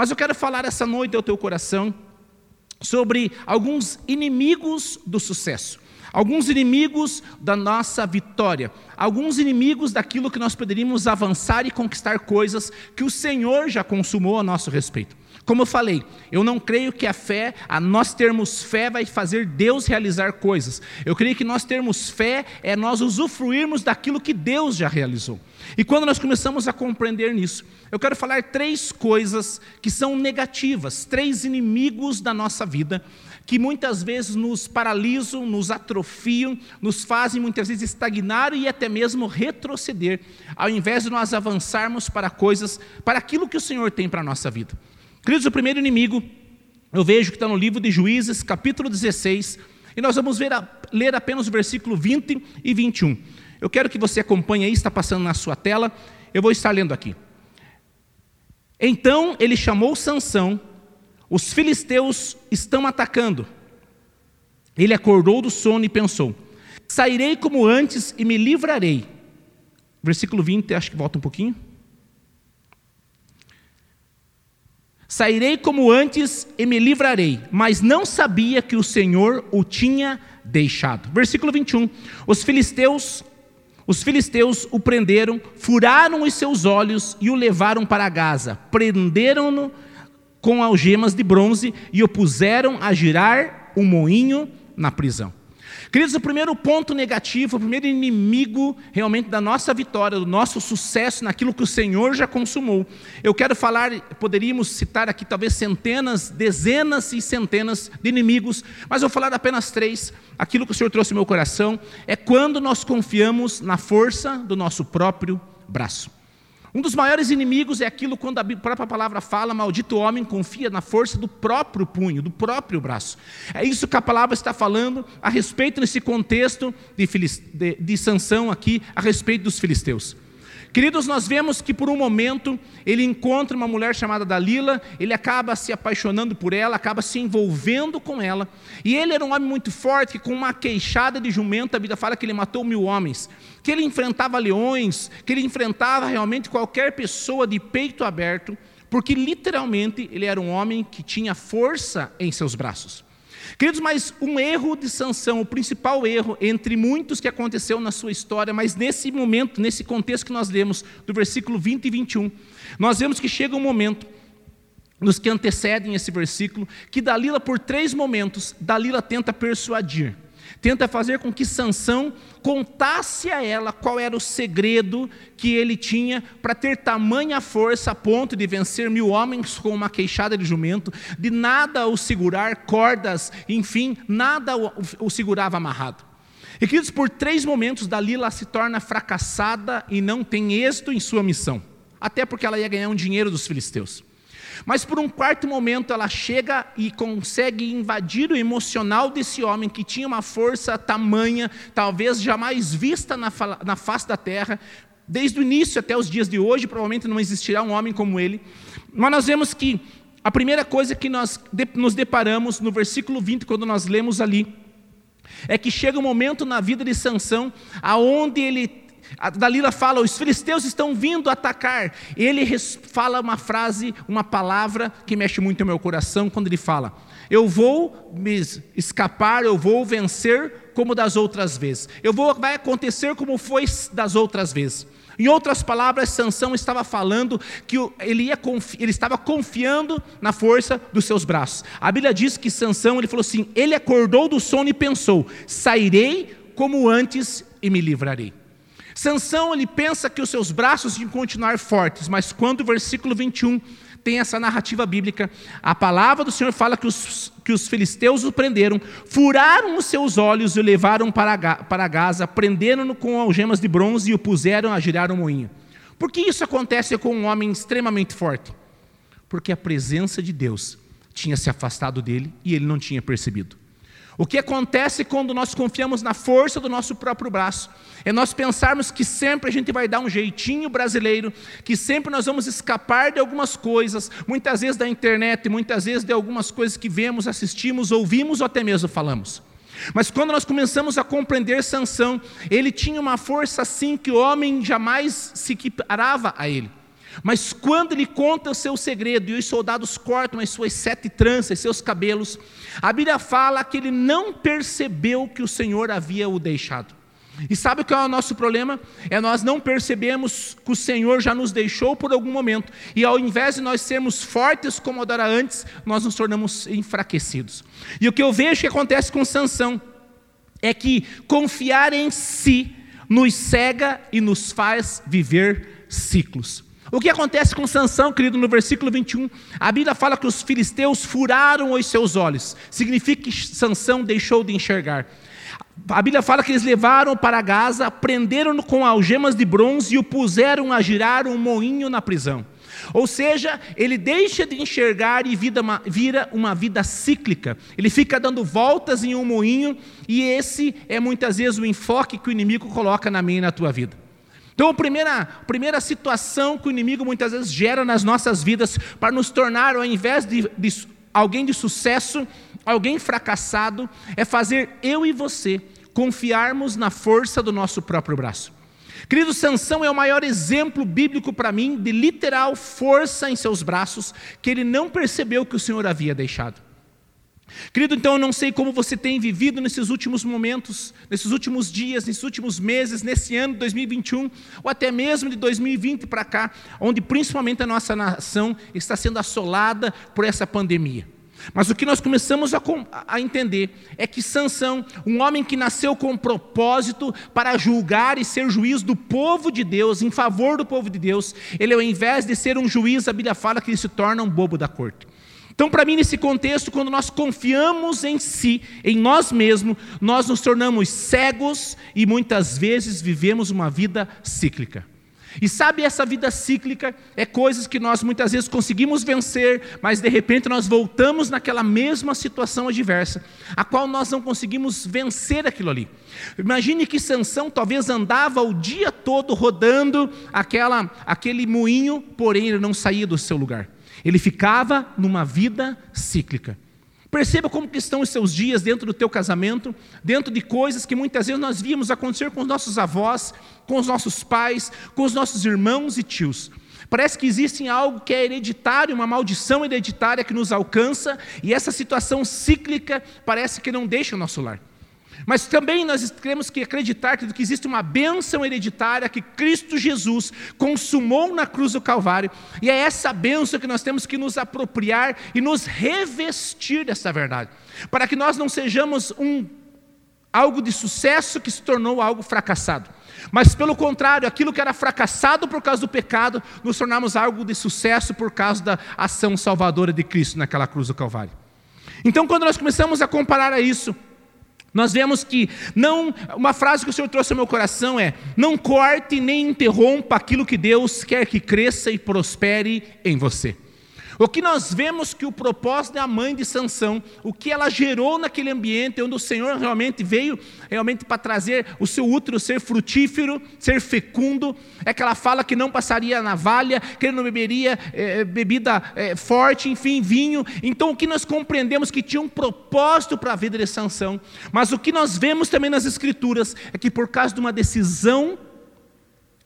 Mas eu quero falar essa noite ao teu coração sobre alguns inimigos do sucesso, alguns inimigos da nossa vitória, alguns inimigos daquilo que nós poderíamos avançar e conquistar coisas que o Senhor já consumou a nosso respeito. Como eu falei, eu não creio que a fé, a nós termos fé vai fazer Deus realizar coisas. Eu creio que nós termos fé é nós usufruirmos daquilo que Deus já realizou. E quando nós começamos a compreender nisso, eu quero falar três coisas que são negativas, três inimigos da nossa vida, que muitas vezes nos paralisam, nos atrofiam, nos fazem muitas vezes estagnar e até mesmo retroceder, ao invés de nós avançarmos para coisas, para aquilo que o Senhor tem para a nossa vida. Queridos, o primeiro inimigo, eu vejo que está no livro de Juízes, capítulo 16, e nós vamos ler apenas o versículo 20 e 21. Eu quero que você acompanhe aí, está passando na sua tela, eu vou estar lendo aqui. Então ele chamou Sansão, os filisteus estão atacando. Ele acordou do sono e pensou: Sairei como antes e me livrarei. Versículo 20, acho que volta um pouquinho. Sairei como antes e me livrarei, mas não sabia que o Senhor o tinha deixado. Versículo 21. Os filisteus, os filisteus o prenderam, furaram os seus olhos e o levaram para Gaza. Prenderam-no com algemas de bronze e o puseram a girar o moinho na prisão. Queridos, o primeiro ponto negativo, o primeiro inimigo realmente da nossa vitória, do nosso sucesso naquilo que o Senhor já consumou. Eu quero falar, poderíamos citar aqui talvez centenas, dezenas e centenas de inimigos, mas vou falar apenas três. Aquilo que o Senhor trouxe no meu coração é quando nós confiamos na força do nosso próprio braço. Um dos maiores inimigos é aquilo quando a própria palavra fala: maldito homem confia na força do próprio punho, do próprio braço. É isso que a palavra está falando a respeito nesse contexto de, de, de aqui, a respeito dos filisteus. Queridos, nós vemos que por um momento ele encontra uma mulher chamada Dalila, ele acaba se apaixonando por ela, acaba se envolvendo com ela, e ele era um homem muito forte, que com uma queixada de jumento, a Bíblia fala que ele matou mil homens, que ele enfrentava leões, que ele enfrentava realmente qualquer pessoa de peito aberto, porque literalmente ele era um homem que tinha força em seus braços. Queridos, mas um erro de Sansão, o principal erro entre muitos que aconteceu na sua história, mas nesse momento, nesse contexto que nós lemos, do versículo 20 e 21, nós vemos que chega um momento, nos que antecedem esse versículo, que Dalila, por três momentos, Dalila tenta persuadir tenta fazer com que Sansão contasse a ela qual era o segredo que ele tinha para ter tamanha força a ponto de vencer mil homens com uma queixada de jumento, de nada o segurar, cordas, enfim, nada o, o segurava amarrado. E queridos, por três momentos Dalila se torna fracassada e não tem êxito em sua missão, até porque ela ia ganhar um dinheiro dos filisteus. Mas por um quarto momento ela chega e consegue invadir o emocional desse homem que tinha uma força tamanha, talvez jamais vista na, face da terra. Desde o início até os dias de hoje, provavelmente não existirá um homem como ele. Mas nós vemos que a primeira coisa que nós nos deparamos no versículo 20, quando nós lemos ali, é que chega um momento na vida de Sansão aonde ele a Dalila fala: os filisteus estão vindo atacar. Ele fala uma frase, uma palavra que mexe muito no meu coração quando ele fala: Eu vou me escapar, eu vou vencer como das outras vezes. Eu vou, vai acontecer como foi das outras vezes. Em outras palavras, Sansão estava falando que ele, ia, ele estava confiando na força dos seus braços. A Bíblia diz que Sansão ele falou assim: ele acordou do sono e pensou: sairei como antes e me livrarei. Sansão ele pensa que os seus braços iam continuar fortes, mas quando o versículo 21 tem essa narrativa bíblica, a palavra do Senhor fala que os, que os filisteus o prenderam, furaram os seus olhos e o levaram para, para Gaza, prenderam-no com algemas de bronze e o puseram a girar um moinho. Por que isso acontece com um homem extremamente forte? Porque a presença de Deus tinha se afastado dele e ele não tinha percebido. O que acontece quando nós confiamos na força do nosso próprio braço? É nós pensarmos que sempre a gente vai dar um jeitinho brasileiro, que sempre nós vamos escapar de algumas coisas, muitas vezes da internet, muitas vezes de algumas coisas que vemos, assistimos, ouvimos ou até mesmo falamos. Mas quando nós começamos a compreender Sansão, ele tinha uma força assim que o homem jamais se equiparava a ele. Mas quando ele conta o seu segredo e os soldados cortam as suas sete tranças, seus cabelos, a Bíblia fala que ele não percebeu que o Senhor havia o deixado. E sabe qual é o nosso problema? É nós não percebemos que o Senhor já nos deixou por algum momento. E ao invés de nós sermos fortes como era antes, nós nos tornamos enfraquecidos. E o que eu vejo que acontece com Sansão é que confiar em si nos cega e nos faz viver ciclos. O que acontece com Sansão, querido, no versículo 21? A Bíblia fala que os filisteus furaram os seus olhos. Significa que Sansão deixou de enxergar. A Bíblia fala que eles levaram para Gaza, prenderam-no com algemas de bronze e o puseram a girar um moinho na prisão. Ou seja, ele deixa de enxergar e vida, vira uma vida cíclica. Ele fica dando voltas em um moinho, e esse é muitas vezes o enfoque que o inimigo coloca na minha e na tua vida. Então, a primeira, a primeira situação que o inimigo muitas vezes gera nas nossas vidas para nos tornar, ao invés de, de alguém de sucesso, alguém fracassado, é fazer eu e você confiarmos na força do nosso próprio braço. Querido, Sansão é o maior exemplo bíblico para mim de literal força em seus braços, que ele não percebeu que o Senhor havia deixado. Querido, então eu não sei como você tem vivido nesses últimos momentos, nesses últimos dias, nesses últimos meses, nesse ano de 2021, ou até mesmo de 2020 para cá, onde principalmente a nossa nação está sendo assolada por essa pandemia. Mas o que nós começamos a, a, entender é que Sansão, um homem que nasceu com um propósito para julgar e ser juiz do povo de Deus, em favor do povo de Deus, ele ao invés de ser um juiz, a Bíblia fala que ele se torna um bobo da corte. Então, para mim, nesse contexto, quando nós confiamos em si, em nós mesmos, nós nos tornamos cegos e muitas vezes vivemos uma vida cíclica. E sabe, essa vida cíclica é coisas que nós muitas vezes conseguimos vencer, mas de repente nós voltamos naquela mesma situação adversa, a qual nós não conseguimos vencer aquilo ali. Imagine que Sansão talvez andava o dia todo rodando aquela, aquele moinho, porém ele não saía do seu lugar. Ele ficava numa vida cíclica. Perceba como que estão os seus dias dentro do teu casamento, dentro de coisas que muitas vezes nós víamos acontecer com os nossos avós, com os nossos pais, com os nossos irmãos e tios. Parece que existe algo que é hereditário, uma maldição hereditária que nos alcança, e essa situação cíclica parece que não deixa o nosso lar. Mas também nós temos que acreditar que existe uma bênção hereditária que Cristo Jesus consumou na cruz do Calvário, e é essa bênção que nós temos que nos apropriar e nos revestir dessa verdade, para que nós não sejamos um algo de sucesso que se tornou algo fracassado. Mas pelo contrário, aquilo que era fracassado por causa do pecado, nos tornamos algo de sucesso por causa da ação salvadora de Cristo naquela cruz do Calvário. Então, quando nós começamos a comparar a isso, nós vemos que não, uma frase que o Senhor trouxe ao meu coração é: não corte nem interrompa aquilo que Deus quer que cresça e prospere em você. O que nós vemos que o propósito da mãe de Sansão, o que ela gerou naquele ambiente, onde o Senhor realmente veio realmente para trazer o seu útero ser frutífero, ser fecundo, é que ela fala que não passaria navalha, que ele não beberia é, bebida é, forte, enfim, vinho. Então o que nós compreendemos que tinha um propósito para a vida de Sansão, mas o que nós vemos também nas escrituras é que por causa de uma decisão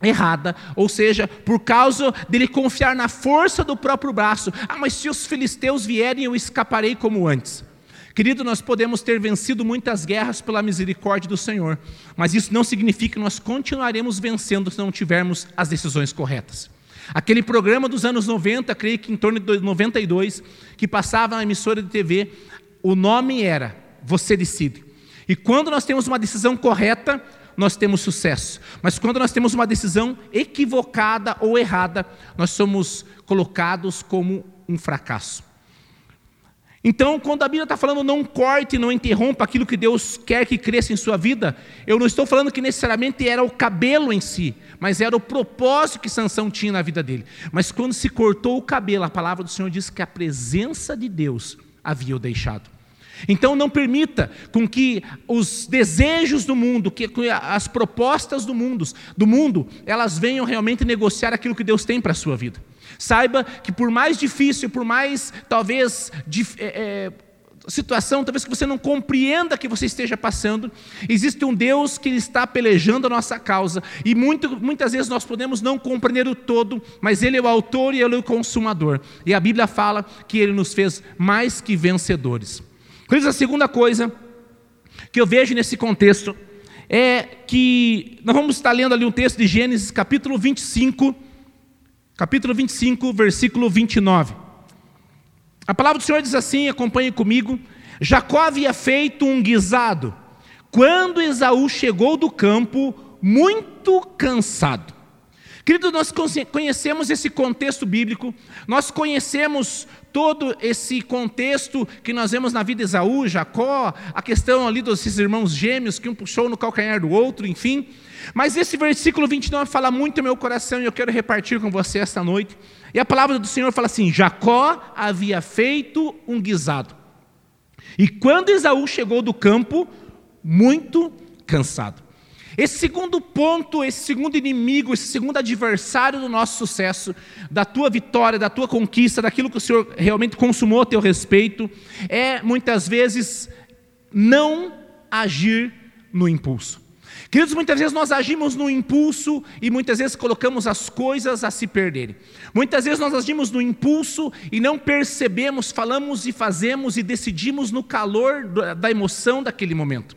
errada, ou seja, por causa dele confiar na força do próprio braço. Ah, mas se os filisteus vierem, eu escaparei como antes. Querido, nós podemos ter vencido muitas guerras pela misericórdia do Senhor, mas isso não significa que nós continuaremos vencendo se não tivermos as decisões corretas. Aquele programa dos anos 90, creio que em torno de 92, que passava na emissora de TV, o nome era Você Decide. E quando nós temos uma decisão correta, nós temos sucesso. Mas quando nós temos uma decisão equivocada ou errada, nós somos colocados como um fracasso. Então, quando a Bíblia está falando não corte, não interrompa aquilo que Deus quer que cresça em sua vida, eu não estou falando que necessariamente era o cabelo em si, mas era o propósito que Sansão tinha na vida dele. Mas quando se cortou o cabelo, a palavra do Senhor diz que a presença de Deus havia o deixado. Então não permita com que os desejos do mundo, que as propostas do mundo, do mundo, elas venham realmente negociar aquilo que Deus tem para a sua vida. Saiba que por mais difícil, por mais talvez é, é, situação, talvez que você não compreenda que você esteja passando, existe um Deus que está pelejando a nossa causa, e muito, muitas vezes nós podemos não compreender o todo, mas Ele é o autor e Ele é o consumador, e a Bíblia fala que Ele nos fez mais que vencedores. Queridos, a segunda coisa que eu vejo nesse contexto é que nós vamos estar lendo ali um texto de Gênesis, capítulo 25, capítulo 25, versículo 29. A palavra do Senhor diz assim, acompanhe comigo: Jacó havia feito um guisado quando Esaú chegou do campo muito cansado. Querido, nós conhecemos esse contexto bíblico, nós conhecemos todo esse contexto que nós vemos na vida de Esaú, Jacó, a questão ali dos irmãos gêmeos, que um puxou no calcanhar do outro, enfim. Mas esse versículo 29 fala muito no meu coração e eu quero repartir com você esta noite. E a palavra do Senhor fala assim: Jacó havia feito um guisado. E quando Esaú chegou do campo, muito cansado. Esse segundo ponto, esse segundo inimigo, esse segundo adversário do nosso sucesso, da tua vitória, da tua conquista, daquilo que o Senhor realmente consumou a teu respeito, é muitas vezes não agir no impulso. Queridos, muitas vezes nós agimos no impulso e muitas vezes colocamos as coisas a se perderem. Muitas vezes nós agimos no impulso e não percebemos, falamos e fazemos e decidimos no calor da emoção daquele momento.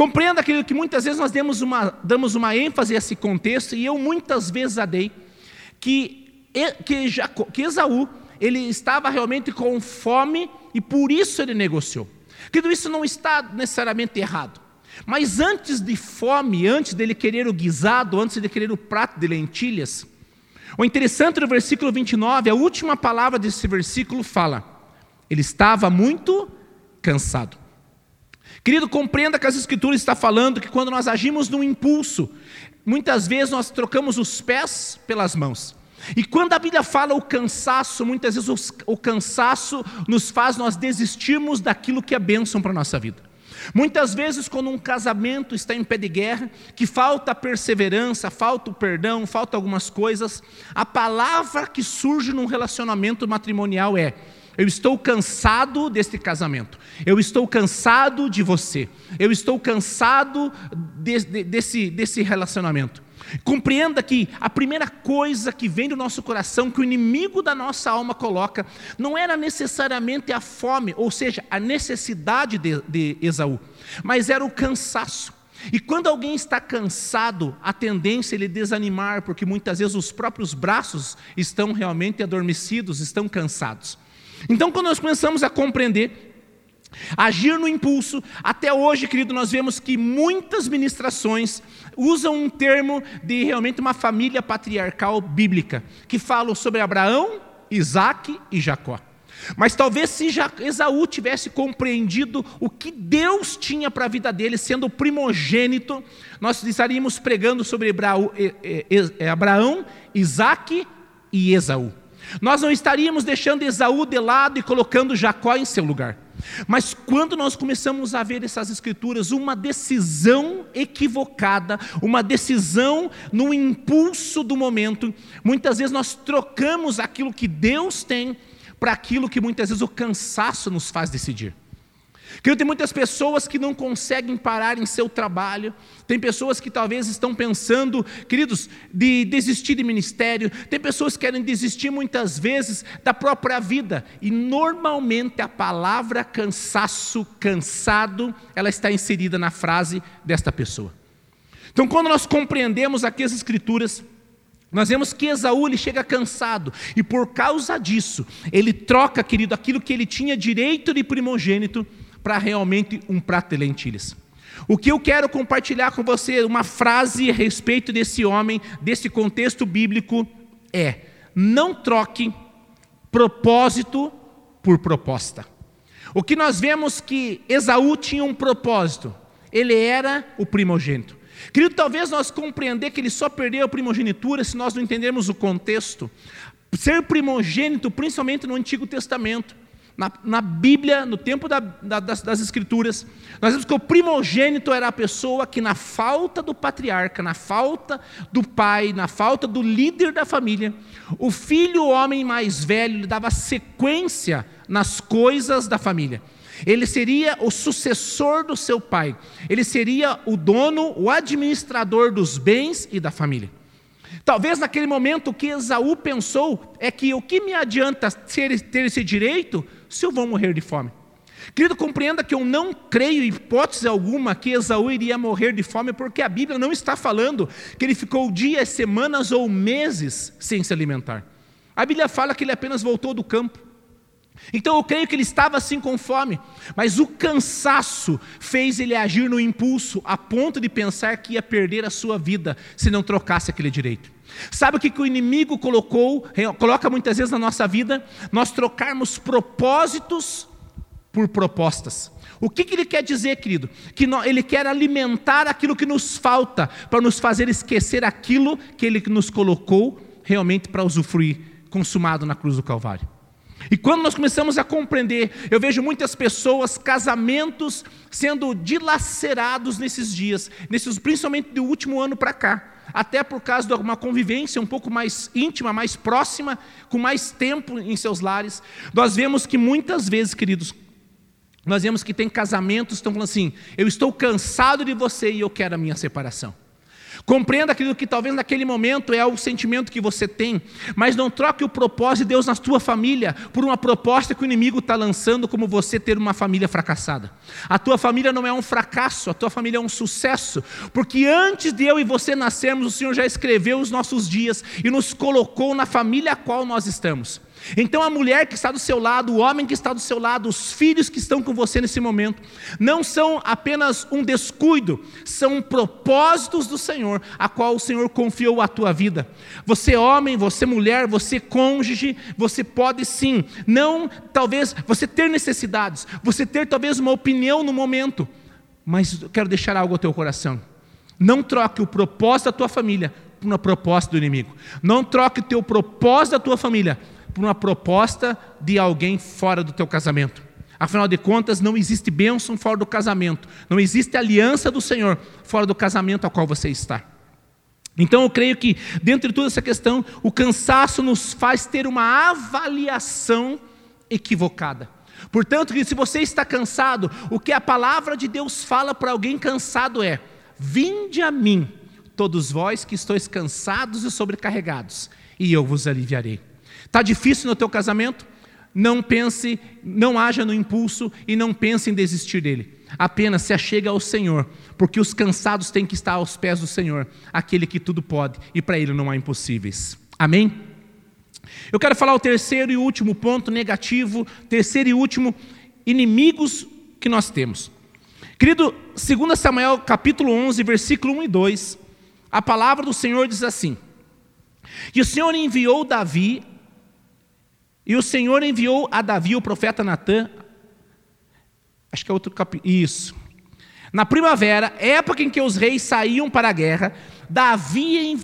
Compreenda, querido, que muitas vezes nós damos uma, damos uma ênfase a esse contexto, e eu muitas vezes a dei, que, que, Jacob, que Esaú ele estava realmente com fome e por isso ele negociou. Querido, isso não está necessariamente errado. Mas antes de fome, antes dele querer o guisado, antes de querer o prato de lentilhas, o interessante do versículo 29, a última palavra desse versículo fala: ele estava muito cansado. Querido, compreenda que as Escrituras está falando que quando nós agimos no impulso, muitas vezes nós trocamos os pés pelas mãos. E quando a Bíblia fala o cansaço, muitas vezes o, o cansaço nos faz nós desistirmos daquilo que é bênção para a nossa vida. Muitas vezes, quando um casamento está em pé de guerra, que falta perseverança, falta o perdão, falta algumas coisas, a palavra que surge num relacionamento matrimonial é: eu estou cansado deste casamento. Eu estou cansado de você. Eu estou cansado de, de, desse, desse relacionamento. Compreenda que a primeira coisa que vem do nosso coração, que o inimigo da nossa alma coloca, não era necessariamente a fome, ou seja, a necessidade de, de Esaú, mas era o cansaço. E quando alguém está cansado, a tendência é ele desanimar, porque muitas vezes os próprios braços estão realmente adormecidos, estão cansados. Então, quando nós começamos a compreender Agir no impulso. Até hoje, querido, nós vemos que muitas ministrações usam um termo de realmente uma família patriarcal bíblica, que falam sobre Abraão, Isaac e Jacó. Mas talvez se Esaú tivesse compreendido o que Deus tinha para a vida dele, sendo o primogênito, nós estaríamos pregando sobre Abraão, Isaac e Esaú. Nós não estaríamos deixando Esaú de lado e colocando Jacó em seu lugar. Mas quando nós começamos a ver essas escrituras, uma decisão equivocada, uma decisão no impulso do momento, muitas vezes nós trocamos aquilo que Deus tem para aquilo que muitas vezes o cansaço nos faz decidir. Querido, tem muitas pessoas que não conseguem parar em seu trabalho, tem pessoas que talvez estão pensando, queridos, de desistir de ministério, tem pessoas que querem desistir muitas vezes da própria vida, e normalmente a palavra cansaço, cansado, ela está inserida na frase desta pessoa. Então, quando nós compreendemos aqui as Escrituras, nós vemos que Esaú ele chega cansado e por causa disso ele troca, querido, aquilo que ele tinha direito de primogênito para realmente um prato de lentilhas. O que eu quero compartilhar com você, uma frase a respeito desse homem, desse contexto bíblico, é: não troque propósito por proposta. O que nós vemos que Esaú tinha um propósito, ele era o primogênito. Querido, talvez nós compreender que ele só perdeu a primogenitura se nós não entendermos o contexto. Ser primogênito, principalmente no Antigo Testamento, na, na Bíblia, no tempo da, da, das, das, Escrituras, nós vemos que o primogênito era a pessoa que, na falta do patriarca, na falta do pai, na falta do líder da família, o filho, o homem mais velho, lhe dava sequência nas coisas da família. Ele seria o sucessor do seu pai. Ele seria o dono, o administrador dos bens e da família. Talvez naquele momento o que Esaú pensou é que o que me adianta ter, ter esse direito se eu vou morrer de fome? Querido, compreenda que eu não creio, em hipótese alguma, que Esaú iria morrer de fome, porque a Bíblia não está falando que ele ficou dias, semanas ou meses sem se alimentar. A Bíblia fala que ele apenas voltou do campo. Então eu creio que ele estava assim com fome, mas o cansaço fez ele agir no impulso, a ponto de pensar que ia perder a sua vida se não trocasse aquele direito. Sabe o que, que o inimigo colocou, coloca muitas vezes na nossa vida? Nós trocarmos propósitos por propostas. O que, que ele quer dizer, querido? Que ele quer alimentar aquilo que nos falta, para nos fazer esquecer aquilo que ele nos colocou realmente para usufruir, consumado na cruz do Calvário. E quando nós começamos a compreender, eu vejo muitas pessoas, casamentos sendo dilacerados nesses dias, nesses, principalmente do último ano para cá, até por causa de uma convivência um pouco mais íntima, mais próxima, com mais tempo em seus lares. Nós vemos que muitas vezes, queridos, nós vemos que tem casamentos que estão falando assim: eu estou cansado de você e eu quero a minha separação. Compreenda, querido, que talvez naquele momento é o sentimento que você tem, mas não troque o propósito de Deus na tua família por uma proposta que o inimigo está lançando, como você ter uma família fracassada. A tua família não é um fracasso, a tua família é um sucesso, porque antes de eu e você nascermos, o Senhor já escreveu os nossos dias e nos colocou na família a qual nós estamos. Então a mulher que está do seu lado, o homem que está do seu lado, os filhos que estão com você nesse momento, não são apenas um descuido, são propósitos do Senhor, a qual o Senhor confiou a tua vida. Você homem, você mulher, você cônjuge, você pode sim, não talvez você ter necessidades, você ter talvez uma opinião no momento, mas quero deixar algo ao teu coração. Não troque o propósito da tua família por uma proposta do inimigo. Não troque o teu propósito da tua família por uma proposta de alguém fora do teu casamento. Afinal de contas, não existe bênção fora do casamento, não existe aliança do Senhor fora do casamento ao qual você está. Então eu creio que, dentro de toda essa questão, o cansaço nos faz ter uma avaliação equivocada. Portanto, se você está cansado, o que a palavra de Deus fala para alguém cansado é: Vinde a mim, todos vós que estáis cansados e sobrecarregados, e eu vos aliviarei. Está difícil no teu casamento? Não pense, não haja no impulso e não pense em desistir dele. Apenas se achega ao Senhor, porque os cansados têm que estar aos pés do Senhor, aquele que tudo pode e para ele não há impossíveis. Amém? Eu quero falar o terceiro e último ponto negativo, terceiro e último inimigos que nós temos. Querido, 2 Samuel capítulo 11, versículo 1 e 2, a palavra do Senhor diz assim: E o Senhor enviou Davi e o Senhor enviou a Davi, o profeta Natã, acho que é outro capítulo, isso. Na primavera, época em que os reis saíam para a guerra, Davi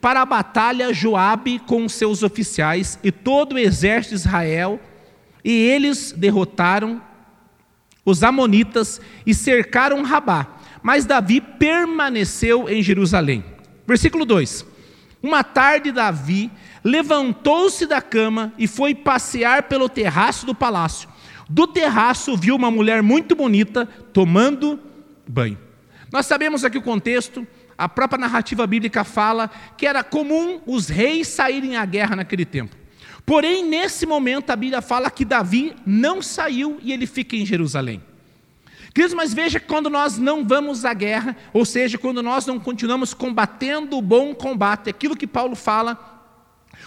para a batalha Joabe com seus oficiais e todo o exército de Israel, e eles derrotaram os amonitas e cercaram Rabá. Mas Davi permaneceu em Jerusalém. Versículo 2. Uma tarde Davi levantou-se da cama e foi passear pelo terraço do palácio. Do terraço viu uma mulher muito bonita tomando banho. Nós sabemos aqui o contexto, a própria narrativa bíblica fala que era comum os reis saírem à guerra naquele tempo. Porém, nesse momento, a Bíblia fala que Davi não saiu e ele fica em Jerusalém. Queridos, mas veja que quando nós não vamos à guerra, ou seja, quando nós não continuamos combatendo o bom combate, aquilo que Paulo fala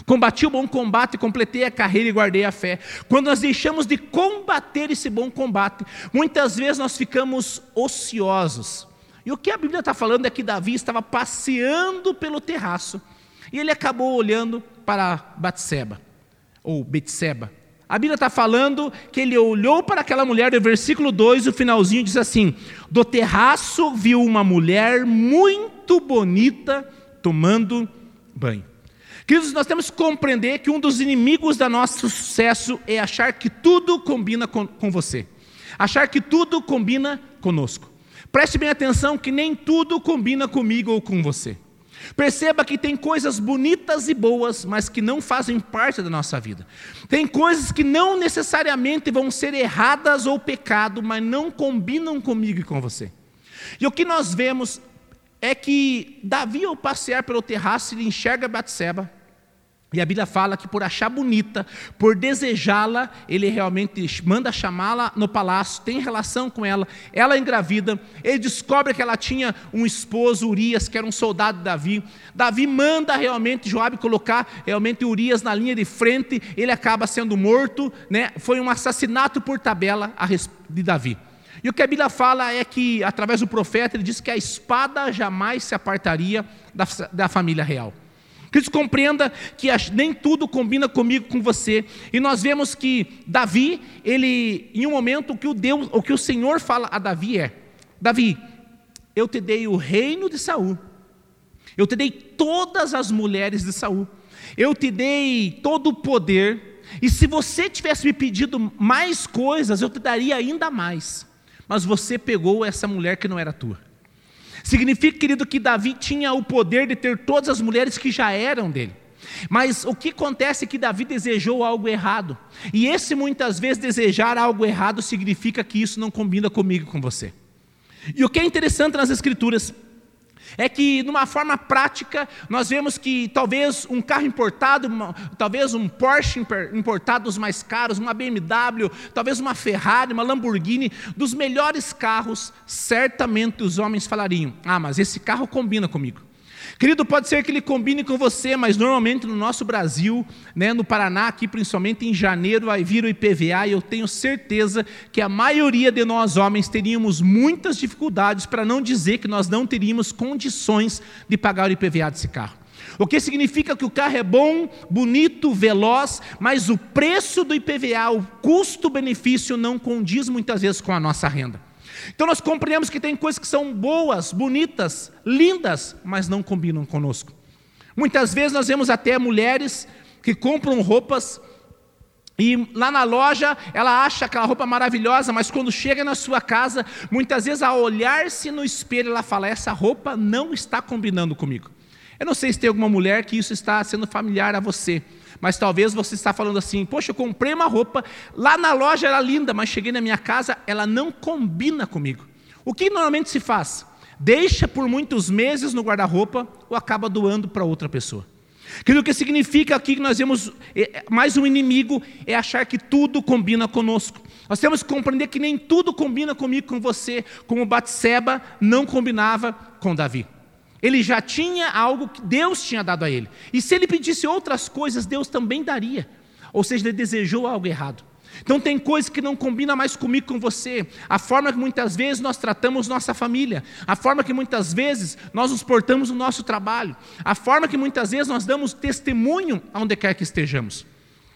Combati o bom combate, completei a carreira e guardei a fé. Quando nós deixamos de combater esse bom combate, muitas vezes nós ficamos ociosos. E o que a Bíblia está falando é que Davi estava passeando pelo terraço e ele acabou olhando para Batseba, ou Betseba. A Bíblia está falando que ele olhou para aquela mulher, no versículo 2, o finalzinho diz assim: Do terraço viu uma mulher muito bonita tomando banho. Queridos, nós temos que compreender que um dos inimigos do nosso sucesso é achar que tudo combina com, com você, achar que tudo combina conosco. Preste bem atenção que nem tudo combina comigo ou com você. Perceba que tem coisas bonitas e boas, mas que não fazem parte da nossa vida. Tem coisas que não necessariamente vão ser erradas ou pecado, mas não combinam comigo e com você. E o que nós vemos é que Davi, ao passear pelo terraço, ele enxerga Batseba, e a Bíblia fala que por achar bonita, por desejá-la, ele realmente manda chamá-la no palácio, tem relação com ela, ela engravida, ele descobre que ela tinha um esposo, Urias, que era um soldado de Davi. Davi manda realmente Joabe colocar realmente Urias na linha de frente, ele acaba sendo morto, né? Foi um assassinato por tabela de Davi. E o que a Bíblia fala é que, através do profeta, ele diz que a espada jamais se apartaria da, da família real. Cristo compreenda que nem tudo combina comigo, com você. E nós vemos que Davi, ele, em um momento, o que o, Deus, o que o Senhor fala a Davi é: Davi, eu te dei o reino de Saul, eu te dei todas as mulheres de Saul, eu te dei todo o poder, e se você tivesse me pedido mais coisas, eu te daria ainda mais. Mas você pegou essa mulher que não era tua. Significa, querido, que Davi tinha o poder de ter todas as mulheres que já eram dele. Mas o que acontece é que Davi desejou algo errado. E esse muitas vezes desejar algo errado significa que isso não combina comigo com você. E o que é interessante nas escrituras é que, numa forma prática, nós vemos que talvez um carro importado, uma, talvez um Porsche importado dos mais caros, uma BMW, talvez uma Ferrari, uma Lamborghini, dos melhores carros, certamente os homens falariam: Ah, mas esse carro combina comigo. Querido, pode ser que ele combine com você, mas normalmente no nosso Brasil, né, no Paraná, aqui principalmente em janeiro, vai vir o IPVA e eu tenho certeza que a maioria de nós homens teríamos muitas dificuldades, para não dizer que nós não teríamos condições de pagar o IPVA desse carro. O que significa que o carro é bom, bonito, veloz, mas o preço do IPVA, o custo-benefício, não condiz muitas vezes com a nossa renda. Então nós compreendemos que tem coisas que são boas, bonitas, lindas, mas não combinam conosco. Muitas vezes nós vemos até mulheres que compram roupas e lá na loja ela acha aquela roupa maravilhosa, mas quando chega na sua casa, muitas vezes ao olhar-se no espelho, ela fala: essa roupa não está combinando comigo. Eu não sei se tem alguma mulher que isso está sendo familiar a você. Mas talvez você está falando assim: poxa, eu comprei uma roupa, lá na loja era linda, mas cheguei na minha casa, ela não combina comigo. O que normalmente se faz? Deixa por muitos meses no guarda-roupa ou acaba doando para outra pessoa. Aquilo que significa aqui que nós vemos é, é, mais um inimigo é achar que tudo combina conosco. Nós temos que compreender que nem tudo combina comigo, com você, como Batseba não combinava com Davi. Ele já tinha algo que Deus tinha dado a ele. E se ele pedisse outras coisas, Deus também daria. Ou seja, ele desejou algo errado. Então tem coisas que não combinam mais comigo, com você. A forma que muitas vezes nós tratamos nossa família, a forma que muitas vezes nós nos portamos no nosso trabalho, a forma que muitas vezes nós damos testemunho aonde quer que estejamos.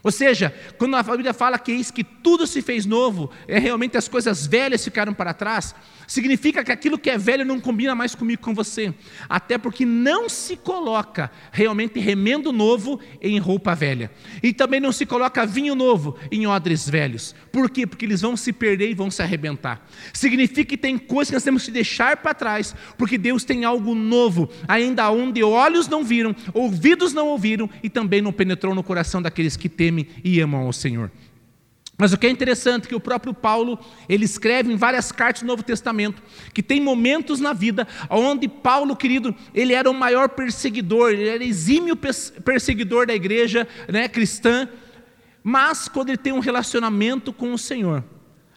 Ou seja, quando a Bíblia fala que eis que tudo se fez novo, é realmente as coisas velhas ficaram para trás, significa que aquilo que é velho não combina mais comigo com você. Até porque não se coloca realmente remendo novo em roupa velha. E também não se coloca vinho novo em odres velhos. Por quê? Porque eles vão se perder e vão se arrebentar. Significa que tem coisas que nós temos que deixar para trás, porque Deus tem algo novo, ainda onde olhos não viram, ouvidos não ouviram e também não penetrou no coração daqueles que temem temem e amam ao Senhor. Mas o que é interessante é que o próprio Paulo, ele escreve em várias cartas do Novo Testamento, que tem momentos na vida onde Paulo, querido, ele era o maior perseguidor, ele era exímio perseguidor da igreja né, cristã, mas quando ele tem um relacionamento com o Senhor,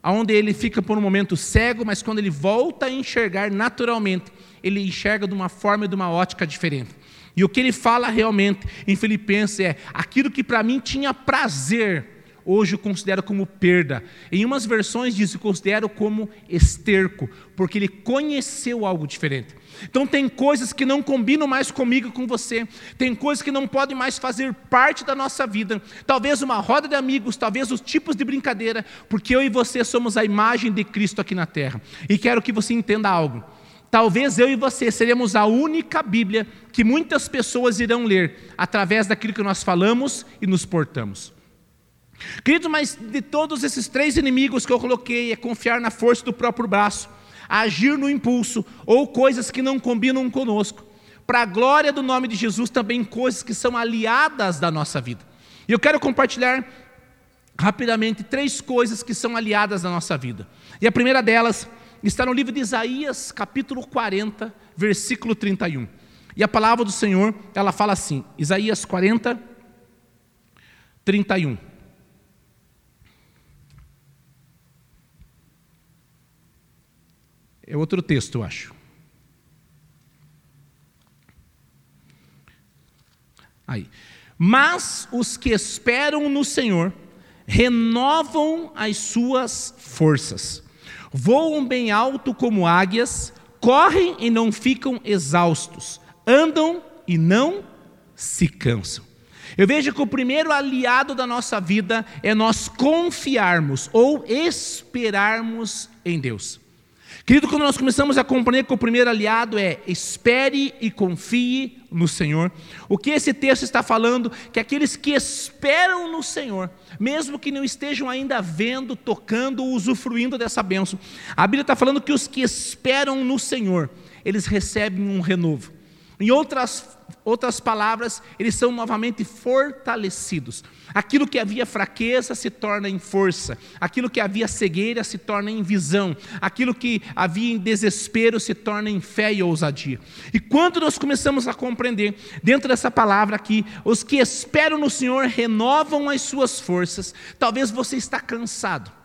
onde ele fica por um momento cego, mas quando ele volta a enxergar naturalmente, ele enxerga de uma forma e de uma ótica diferente. E o que ele fala realmente em Filipenses é: aquilo que para mim tinha prazer, hoje eu considero como perda. Em umas versões diz: eu considero como esterco, porque ele conheceu algo diferente. Então tem coisas que não combinam mais comigo com você, tem coisas que não podem mais fazer parte da nossa vida. Talvez uma roda de amigos, talvez os tipos de brincadeira, porque eu e você somos a imagem de Cristo aqui na terra. E quero que você entenda algo. Talvez eu e você seremos a única Bíblia que muitas pessoas irão ler através daquilo que nós falamos e nos portamos. Querido, mas de todos esses três inimigos que eu coloquei, é confiar na força do próprio braço, agir no impulso ou coisas que não combinam conosco. para a glória do nome de Jesus, também coisas que são aliadas da nossa vida. E eu quero compartilhar rapidamente três coisas que são aliadas da nossa vida. E a primeira delas está no livro de Isaías, capítulo 40, versículo 31. E a palavra do Senhor, ela fala assim, Isaías 40, 31. É outro texto, eu acho. Aí. Mas os que esperam no Senhor renovam as suas forças, voam bem alto como águias, correm e não ficam exaustos, andam e não se cansam. Eu vejo que o primeiro aliado da nossa vida é nós confiarmos ou esperarmos em Deus. Querido, quando nós começamos a compreender que o primeiro aliado é espere e confie no Senhor, o que esse texto está falando? Que aqueles que esperam no Senhor, mesmo que não estejam ainda vendo, tocando, usufruindo dessa bênção, a Bíblia está falando que os que esperam no Senhor, eles recebem um renovo. Em outras, outras palavras, eles são novamente fortalecidos. Aquilo que havia fraqueza se torna em força, aquilo que havia cegueira se torna em visão, aquilo que havia em desespero se torna em fé e ousadia. E quando nós começamos a compreender, dentro dessa palavra aqui, os que esperam no Senhor renovam as suas forças, talvez você está cansado.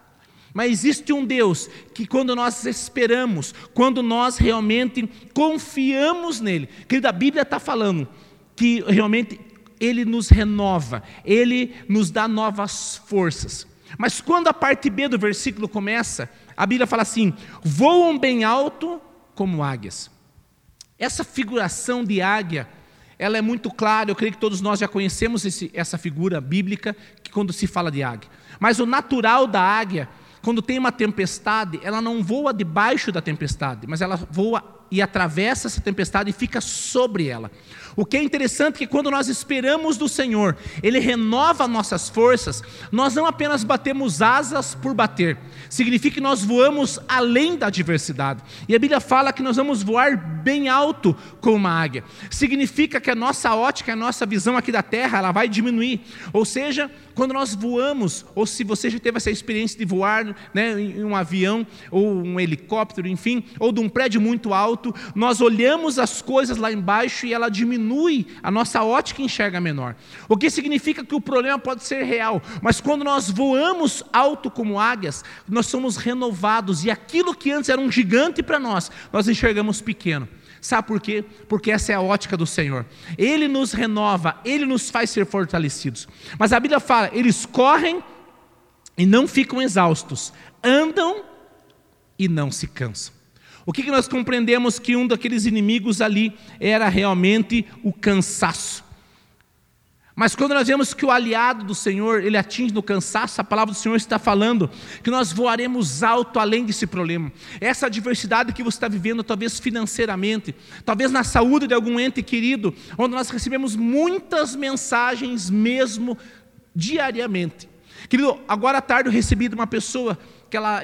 Mas existe um Deus que, quando nós esperamos, quando nós realmente confiamos nele, querido, a Bíblia está falando que realmente ele nos renova, ele nos dá novas forças. Mas quando a parte B do versículo começa, a Bíblia fala assim: voam bem alto como águias. Essa figuração de águia, ela é muito clara, eu creio que todos nós já conhecemos esse, essa figura bíblica, que quando se fala de águia. Mas o natural da águia quando tem uma tempestade, ela não voa debaixo da tempestade, mas ela voa e atravessa essa tempestade e fica sobre ela. O que é interessante é que quando nós esperamos do Senhor, Ele renova nossas forças, nós não apenas batemos asas por bater, significa que nós voamos além da adversidade. E a Bíblia fala que nós vamos voar bem alto como uma águia. Significa que a nossa ótica, a nossa visão aqui da terra, ela vai diminuir. Ou seja, quando nós voamos, ou se você já teve essa experiência de voar né, em um avião, ou um helicóptero, enfim, ou de um prédio muito alto, nós olhamos as coisas lá embaixo e ela diminui, a nossa ótica enxerga menor. O que significa que o problema pode ser real, mas quando nós voamos alto como águias, nós somos renovados e aquilo que antes era um gigante para nós, nós enxergamos pequeno. Sabe por quê? Porque essa é a ótica do Senhor. Ele nos renova, ele nos faz ser fortalecidos. Mas a Bíblia fala: eles correm e não ficam exaustos, andam e não se cansam. O que, que nós compreendemos que um daqueles inimigos ali era realmente o cansaço. Mas quando nós vemos que o aliado do Senhor, ele atinge no cansaço, a palavra do Senhor está falando que nós voaremos alto além desse problema. Essa adversidade que você está vivendo, talvez financeiramente, talvez na saúde de algum ente querido, onde nós recebemos muitas mensagens mesmo diariamente. Querido, agora à tarde eu recebi de uma pessoa que ela,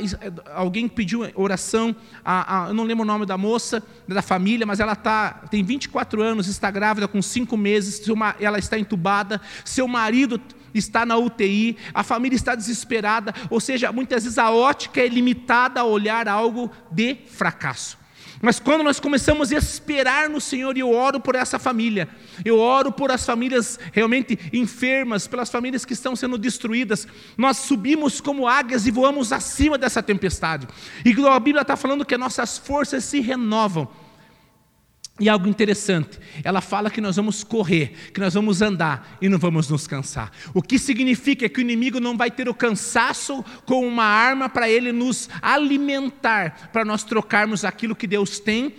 alguém pediu oração, a, a, eu não lembro o nome da moça, da família, mas ela tá, tem 24 anos, está grávida com 5 meses, seu, ela está entubada, seu marido está na UTI, a família está desesperada, ou seja, muitas vezes a ótica é limitada a olhar algo de fracasso. Mas quando nós começamos a esperar no Senhor, e eu oro por essa família, eu oro por as famílias realmente enfermas, pelas famílias que estão sendo destruídas, nós subimos como águias e voamos acima dessa tempestade. E a Bíblia está falando que nossas forças se renovam. E algo interessante, ela fala que nós vamos correr, que nós vamos andar e não vamos nos cansar. O que significa que o inimigo não vai ter o cansaço com uma arma para ele nos alimentar, para nós trocarmos aquilo que Deus tem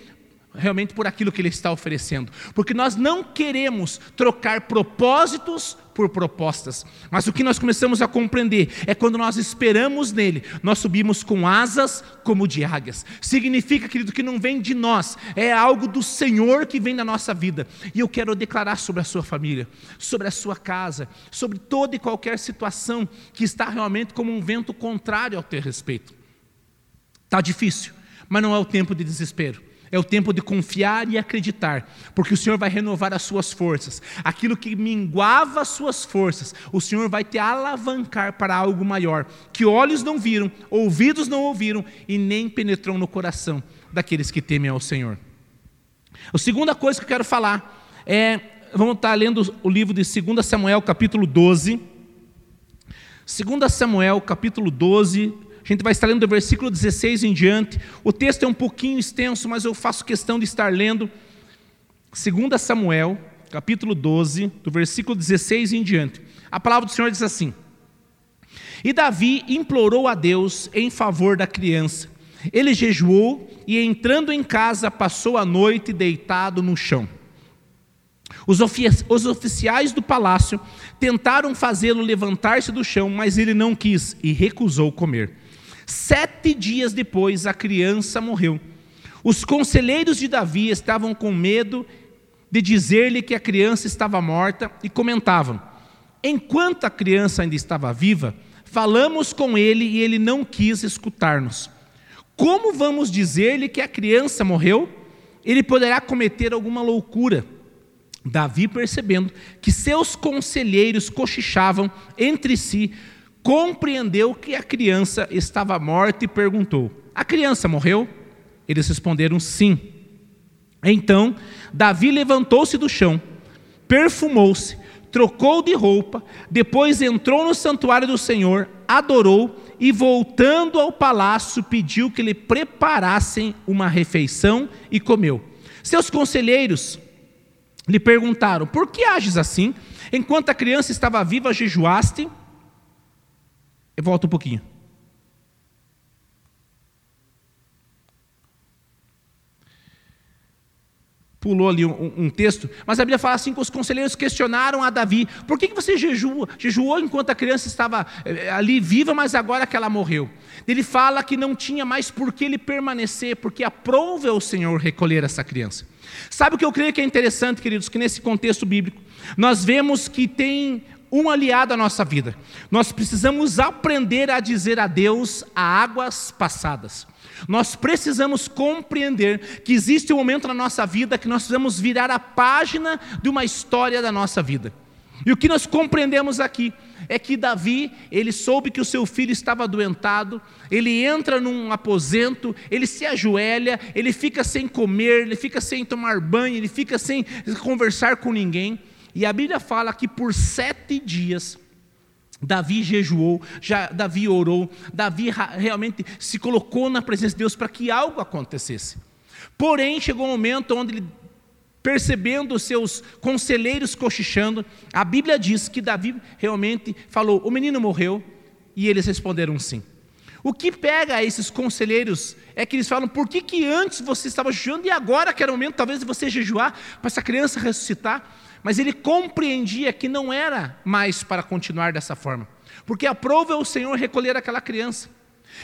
realmente por aquilo que Ele está oferecendo. Porque nós não queremos trocar propósitos por propostas, mas o que nós começamos a compreender é quando nós esperamos nele, nós subimos com asas como de águias. Significa, querido, que não vem de nós, é algo do Senhor que vem na nossa vida. E eu quero declarar sobre a sua família, sobre a sua casa, sobre toda e qualquer situação que está realmente como um vento contrário ao teu respeito. Está difícil, mas não é o tempo de desespero É o tempo de confiar e acreditar, porque o Senhor vai renovar as suas forças. Aquilo que minguava as suas forças, o Senhor vai te alavancar para algo maior, que olhos não viram, ouvidos não ouviram e nem penetrou no coração daqueles que temem ao Senhor. A segunda coisa que eu quero falar é, vamos estar lendo o livro de 2 Samuel, capítulo 12. 2 Samuel, capítulo 12, a gente vai estar lendo do versículo 16 em diante. O texto é um pouquinho extenso, mas eu faço questão de estar lendo 2 Samuel, capítulo 12, do versículo 16 em diante. A palavra do Senhor diz assim: E Davi implorou a Deus em favor da criança. Ele jejuou e, entrando em casa, passou a noite deitado no chão. Os, oficiais do palácio tentaram fazê-lo levantar-se do chão, mas ele não quis e recusou comer. Sete dias depois, a criança morreu. Os conselheiros de Davi estavam com medo de dizer-lhe que a criança estava morta e comentavam: Enquanto a criança ainda estava viva, falamos com ele e ele não quis escutar-nos. Como vamos dizer-lhe que a criança morreu? Ele poderá cometer alguma loucura. Davi, percebendo que seus conselheiros cochichavam entre si, compreendeu que a criança estava morta e perguntou: A criança morreu? Eles responderam sim. Então, Davi levantou-se do chão, perfumou-se, trocou de roupa, depois entrou no santuário do Senhor, adorou e, voltando ao palácio, pediu que lhe preparassem uma refeição e comeu. Seus conselheiros lhe perguntaram: Por que ages assim? Enquanto a criança estava viva, jejuaste? Eu volto um pouquinho. Pulou ali um, um, texto, mas a Bíblia fala assim que os conselheiros questionaram a Davi: por que, que você jejua? jejuou enquanto a criança estava eh, ali viva, mas agora que ela morreu? Ele fala que não tinha mais por que ele permanecer, porque aprova o Senhor recolher essa criança. Sabe o que eu creio que é interessante, queridos, que nesse contexto bíblico, nós vemos que tem um aliado à nossa vida. Nós precisamos aprender a dizer adeus a águas passadas. Nós precisamos compreender que existe um momento na nossa vida que nós precisamos virar a página de uma história da nossa vida. E o que nós compreendemos aqui é que Davi, ele soube que o seu filho estava adoentado, ele entra num aposento, ele se ajoelha, ele fica sem comer, ele fica sem tomar banho, ele fica sem conversar com ninguém. E a Bíblia fala que por sete dias Davi jejuou, já, Davi orou, Davi realmente se colocou na presença de Deus para que algo acontecesse. Porém, chegou um momento onde ele, percebendo seus conselheiros cochichando, a Bíblia diz que Davi realmente falou: O menino morreu, e eles responderam sim. O que pega esses conselheiros é que eles falam: por que, que antes você estava jejuando e agora que era o momento talvez de você jejuar para essa criança ressuscitar? Mas ele compreendia que não era mais para continuar dessa forma, porque aprova o Senhor recolher aquela criança.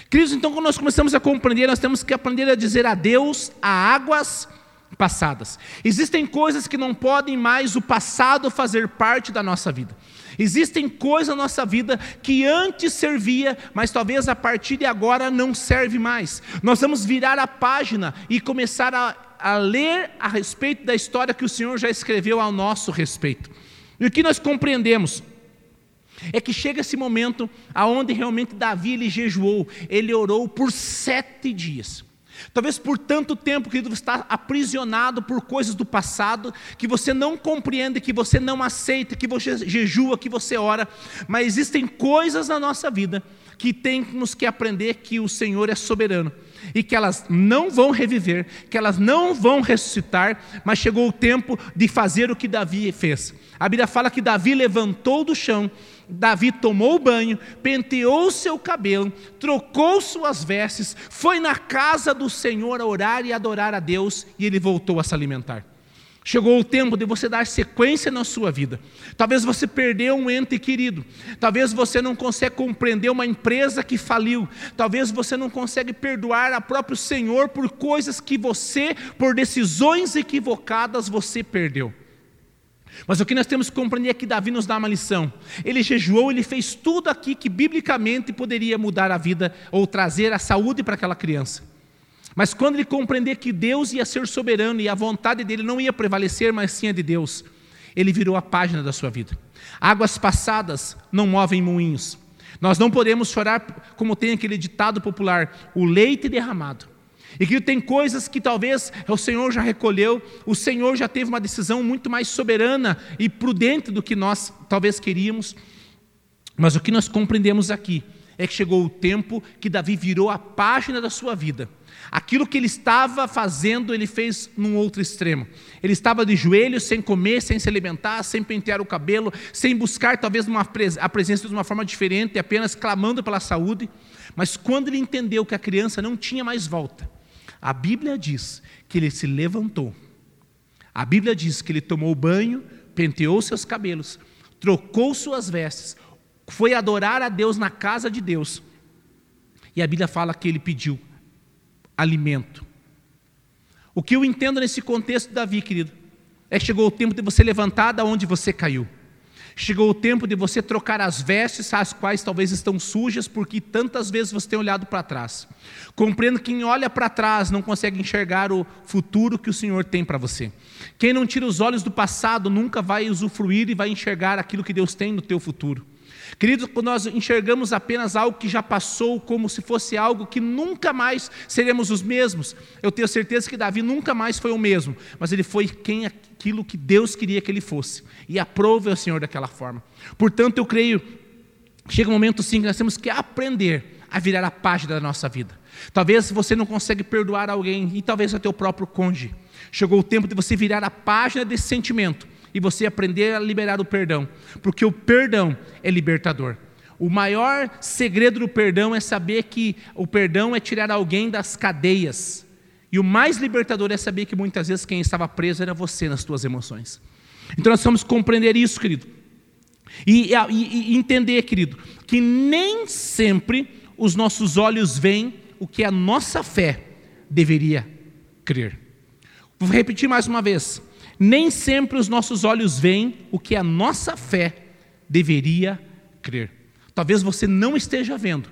Queridos, então, quando nós começamos a compreender, nós temos que aprender a dizer adeus a águas passadas. Existem coisas que não podem mais o passado fazer parte da nossa vida. Existem coisas na nossa vida que antes servia, mas talvez a partir de agora não serve mais. Nós vamos virar a página e começar a a ler a respeito da história que o Senhor já escreveu ao nosso respeito. E o que nós compreendemos é que chega esse momento aonde realmente Davi ele jejuou, ele orou por sete dias. Talvez por tanto tempo, querido, você está aprisionado por coisas do passado, que você não compreende, que você não aceita, que você jejua, que você ora, mas existem coisas na nossa vida que temos que aprender que o Senhor é soberano e que elas não vão reviver, que elas não vão ressuscitar, mas chegou o tempo de fazer o que Davi fez. A Bíblia fala que Davi levantou do chão, Davi tomou banho, penteou seu cabelo, trocou suas vestes, foi na casa do Senhor orar e adorar a Deus e ele voltou a se alimentar. Chegou o tempo de você dar sequência na sua vida. Talvez você perdeu um ente querido. Talvez você não consegue compreender uma empresa que faliu. Talvez você não consegue perdoar a próprio Senhor por coisas que você, por decisões equivocadas, você perdeu. Mas o que nós temos que compreender é que Davi nos dá uma lição. Ele jejuou, ele fez tudo aqui que biblicamente poderia mudar a vida ou trazer a saúde para aquela criança. Mas quando ele compreender que Deus ia ser soberano e a vontade dele não ia prevalecer, mas sim a de Deus, ele virou a página da sua vida. Águas passadas não movem moinhos. Nós não podemos chorar como tem aquele ditado popular, o leite derramado. E que tem coisas que talvez o Senhor já recolheu, o Senhor já teve uma decisão muito mais soberana e prudente do que nós talvez queríamos. Mas o que nós compreendemos aqui é que chegou o tempo que Davi virou a página da sua vida. Aquilo que ele estava fazendo, ele fez num outro extremo. Ele estava de joelhos, sem comer, sem se alimentar, sem pentear o cabelo, sem buscar talvez uma, a presença de uma forma diferente, apenas clamando pela saúde. Mas quando ele entendeu que a criança não tinha mais volta, a Bíblia diz que ele se levantou. A Bíblia diz que ele tomou banho, penteou seus cabelos, trocou suas vestes, foi adorar a Deus na casa de Deus. E a Bíblia fala que ele pediu alimento. O que eu entendo nesse contexto, Davi, querido, é que chegou o tempo de você levantar da onde você caiu. Chegou o tempo de você trocar as vestes, as quais talvez estão sujas, porque tantas vezes você tem olhado para trás. Compreendo que quem olha para trás não consegue enxergar o futuro que o Senhor tem para você. Quem não tira os olhos do passado nunca vai usufruir e vai enxergar aquilo que Deus tem no teu futuro. Queridos, quando nós enxergamos apenas algo que já passou, como se fosse algo que nunca mais seremos os mesmos, eu tenho certeza que Davi nunca mais foi o mesmo, mas ele foi quem aquilo que Deus queria que ele fosse, e aprove o Senhor daquela forma. Portanto, eu creio, chega um momento sim que nós temos que aprender a virar a página da nossa vida. Talvez você não consegue perdoar alguém, e talvez o teu próprio cônjuge. Chegou o tempo de você virar a página desse sentimento e você aprender a liberar o perdão, porque o perdão é libertador. O maior segredo do perdão é saber que o perdão é tirar alguém das cadeias. E o mais libertador é saber que muitas vezes quem estava preso era você nas suas emoções. Então nós vamos compreender isso, querido. E, e, e entender, querido, que nem sempre os nossos olhos veem o que a nossa fé deveria crer. Vou repetir mais uma vez nem sempre os nossos olhos veem o que a nossa fé deveria crer. Talvez você não esteja vendo,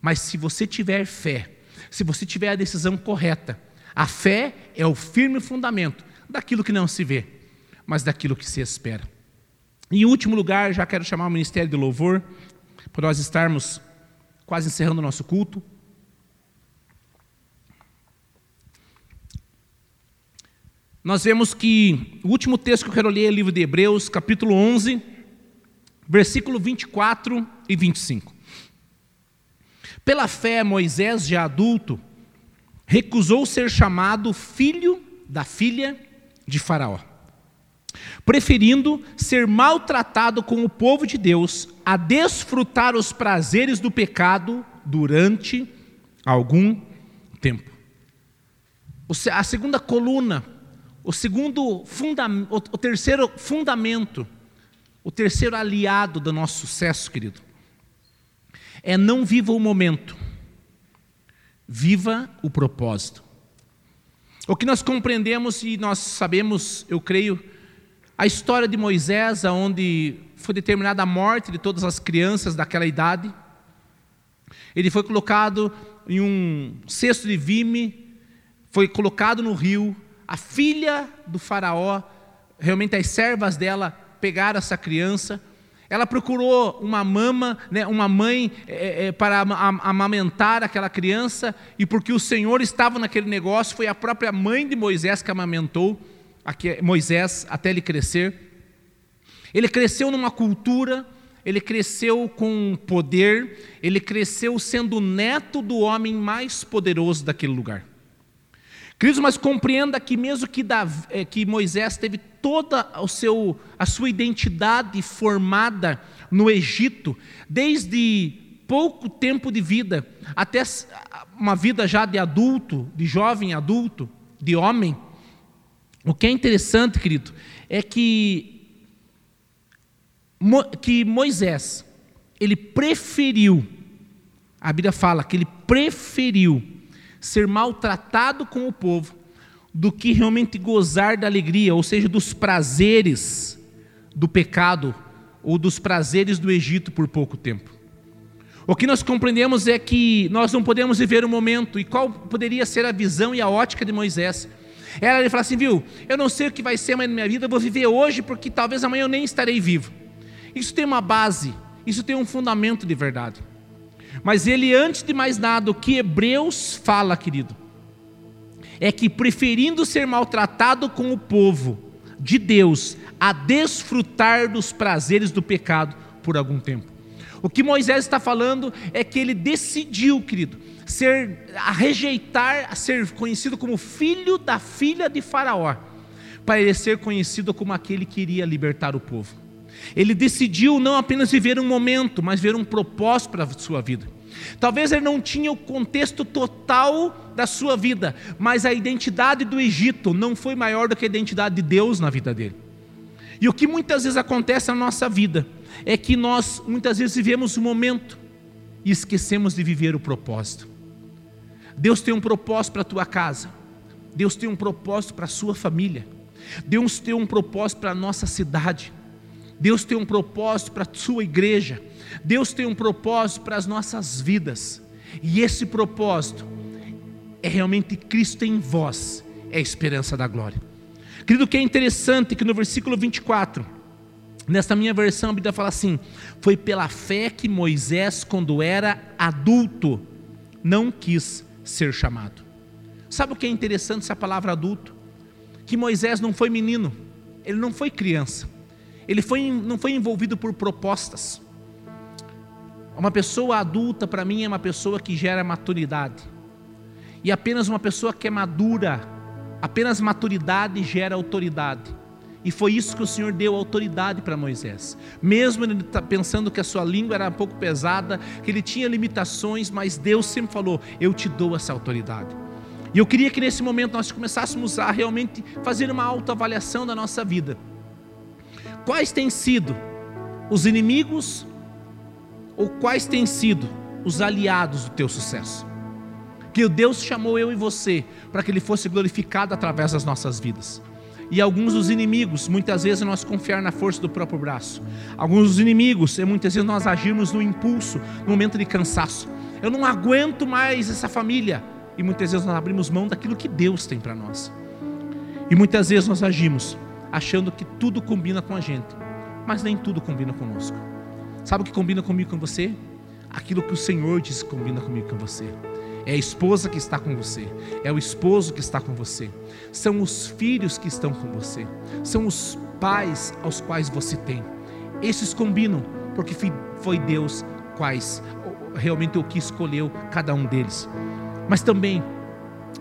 mas se você tiver fé, se você tiver a decisão correta, a fé é o firme fundamento daquilo que não se vê, mas daquilo que se espera. Em último lugar, já quero chamar o Ministério de Louvor, para nós estarmos quase encerrando o nosso culto. Nós vemos que o último texto que eu quero ler é o livro de Hebreus, capítulo 11, versículo 24 e 25. Pela fé, Moisés, já adulto, recusou ser chamado filho da filha de Faraó, preferindo ser maltratado com o povo de Deus a desfrutar os prazeres do pecado durante algum tempo. A segunda coluna o segundo fundamento, o terceiro fundamento, o terceiro aliado do nosso sucesso, querido, é não viva o momento, viva o propósito. O que nós compreendemos e nós sabemos, eu creio, a história de Moisés, onde foi determinada a morte de todas as crianças daquela idade. Ele foi colocado em um cesto de vime, foi colocado no rio, a filha do faraó, realmente as servas dela pegaram essa criança. Ela procurou uma mama, né, uma mãe é, é, para amamentar aquela criança, e porque o Senhor estava naquele negócio, foi a própria mãe de Moisés que amamentou Moisés até ele crescer. Ele cresceu numa cultura, ele cresceu com poder, ele cresceu sendo neto do homem mais poderoso daquele lugar. Queridos, mas compreenda que mesmo que, Davi, é, que Moisés teve toda o seu, a sua identidade formada no Egito, desde pouco tempo de vida, até uma vida já de adulto, de jovem adulto, de homem, o que é interessante, querido, é que, que Moisés, ele preferiu, a Bíblia fala que ele preferiu ser maltratado com o povo do que realmente gozar da alegria, ou seja, dos prazeres do pecado ou dos prazeres do Egito por pouco tempo. O que nós compreendemos é que nós não podemos viver o momento, e qual poderia ser a visão e a ótica de Moisés? Era ele falar assim, viu, eu não sei o que vai ser amanhã na minha vida, eu vou viver hoje porque talvez amanhã eu nem estarei vivo. Isso tem uma base, isso tem um fundamento de verdade. Mas ele, antes de mais nada, o que Hebreus fala, querido, é que preferindo ser maltratado com o povo de Deus a desfrutar dos prazeres do pecado por algum tempo. O que Moisés está falando é que ele decidiu, querido, ser a rejeitar a ser conhecido como filho da filha de Faraó, para ele ser conhecido como aquele que iria libertar o povo. Ele decidiu não apenas viver um momento, mas ver um propósito para a sua vida. Talvez ele não tinha o contexto total da sua vida, mas a identidade do Egito não foi maior do que a identidade de Deus na vida dele. E o que muitas vezes acontece na nossa vida é que nós muitas vezes vivemos o momento e esquecemos de viver o propósito. Deus tem um propósito para a tua casa. Deus tem um propósito para a sua família. Deus tem um propósito para a nossa cidade. Deus tem um propósito para a sua igreja. Deus tem um propósito para as nossas vidas. E esse propósito é realmente Cristo em vós, é a esperança da glória. Querido, que é interessante que no versículo 24, nesta minha versão, a Bíblia fala assim: Foi pela fé que Moisés, quando era adulto, não quis ser chamado. Sabe o que é interessante essa palavra adulto? Que Moisés não foi menino, ele não foi criança, ele foi, não foi envolvido por propostas. Uma pessoa adulta, para mim, é uma pessoa que gera maturidade. E apenas uma pessoa que é madura, apenas maturidade gera autoridade. E foi isso que o Senhor deu autoridade para Moisés. Mesmo ele tá pensando que a sua língua era um pouco pesada, que ele tinha limitações, mas Deus sempre falou: Eu te dou essa autoridade. E eu queria que nesse momento nós começássemos a realmente fazer uma autoavaliação da nossa vida. Quais têm sido os inimigos ou quais têm sido os aliados do teu sucesso? Que Deus chamou eu e você para que Ele fosse glorificado através das nossas vidas. E alguns dos inimigos, muitas vezes nós confiar na força do próprio braço. Alguns dos inimigos, é muitas vezes nós agirmos no impulso, no momento de cansaço. Eu não aguento mais essa família. E muitas vezes nós abrimos mão daquilo que Deus tem para nós. E muitas vezes nós agimos achando que tudo combina com a gente, mas nem tudo combina conosco. Sabe o que combina comigo com você? Aquilo que o Senhor diz que combina comigo com você. É a esposa que está com você, é o esposo que está com você, são os filhos que estão com você, são os pais aos quais você tem. Esses combinam, porque foi Deus quais realmente o que escolheu cada um deles. Mas também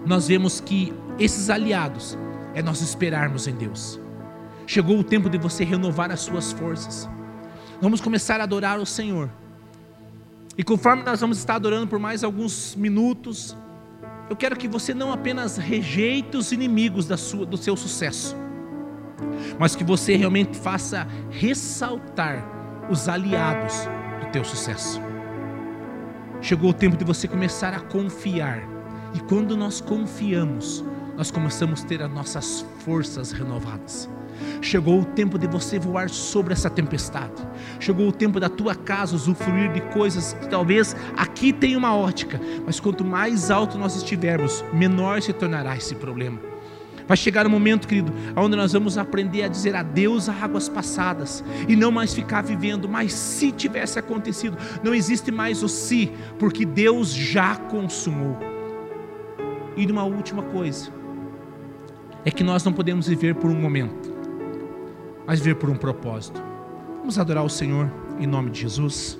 nós vemos que esses aliados é nós esperarmos em Deus. Chegou o tempo de você renovar as suas forças. Vamos começar a adorar o Senhor e conforme nós vamos estar adorando por mais alguns minutos, eu quero que você não apenas rejeite os inimigos da sua, do seu sucesso, mas que você realmente faça ressaltar os aliados do teu sucesso. Chegou o tempo de você começar a confiar, e quando nós confiamos, nós começamos a ter as nossas forças renovadas. Chegou o tempo de você voar sobre essa tempestade. Chegou o tempo da tua casa usufruir de coisas que talvez aqui tem uma ótica, mas quanto mais alto nós estivermos, menor se tornará esse problema. Vai chegar um momento, querido, onde nós vamos aprender a dizer adeus a águas passadas e não mais ficar vivendo. Mas se tivesse acontecido, não existe mais o se, porque Deus já consumou. E uma última coisa, é que nós não podemos viver por um momento mas vir por um propósito. Vamos adorar o Senhor em nome de Jesus.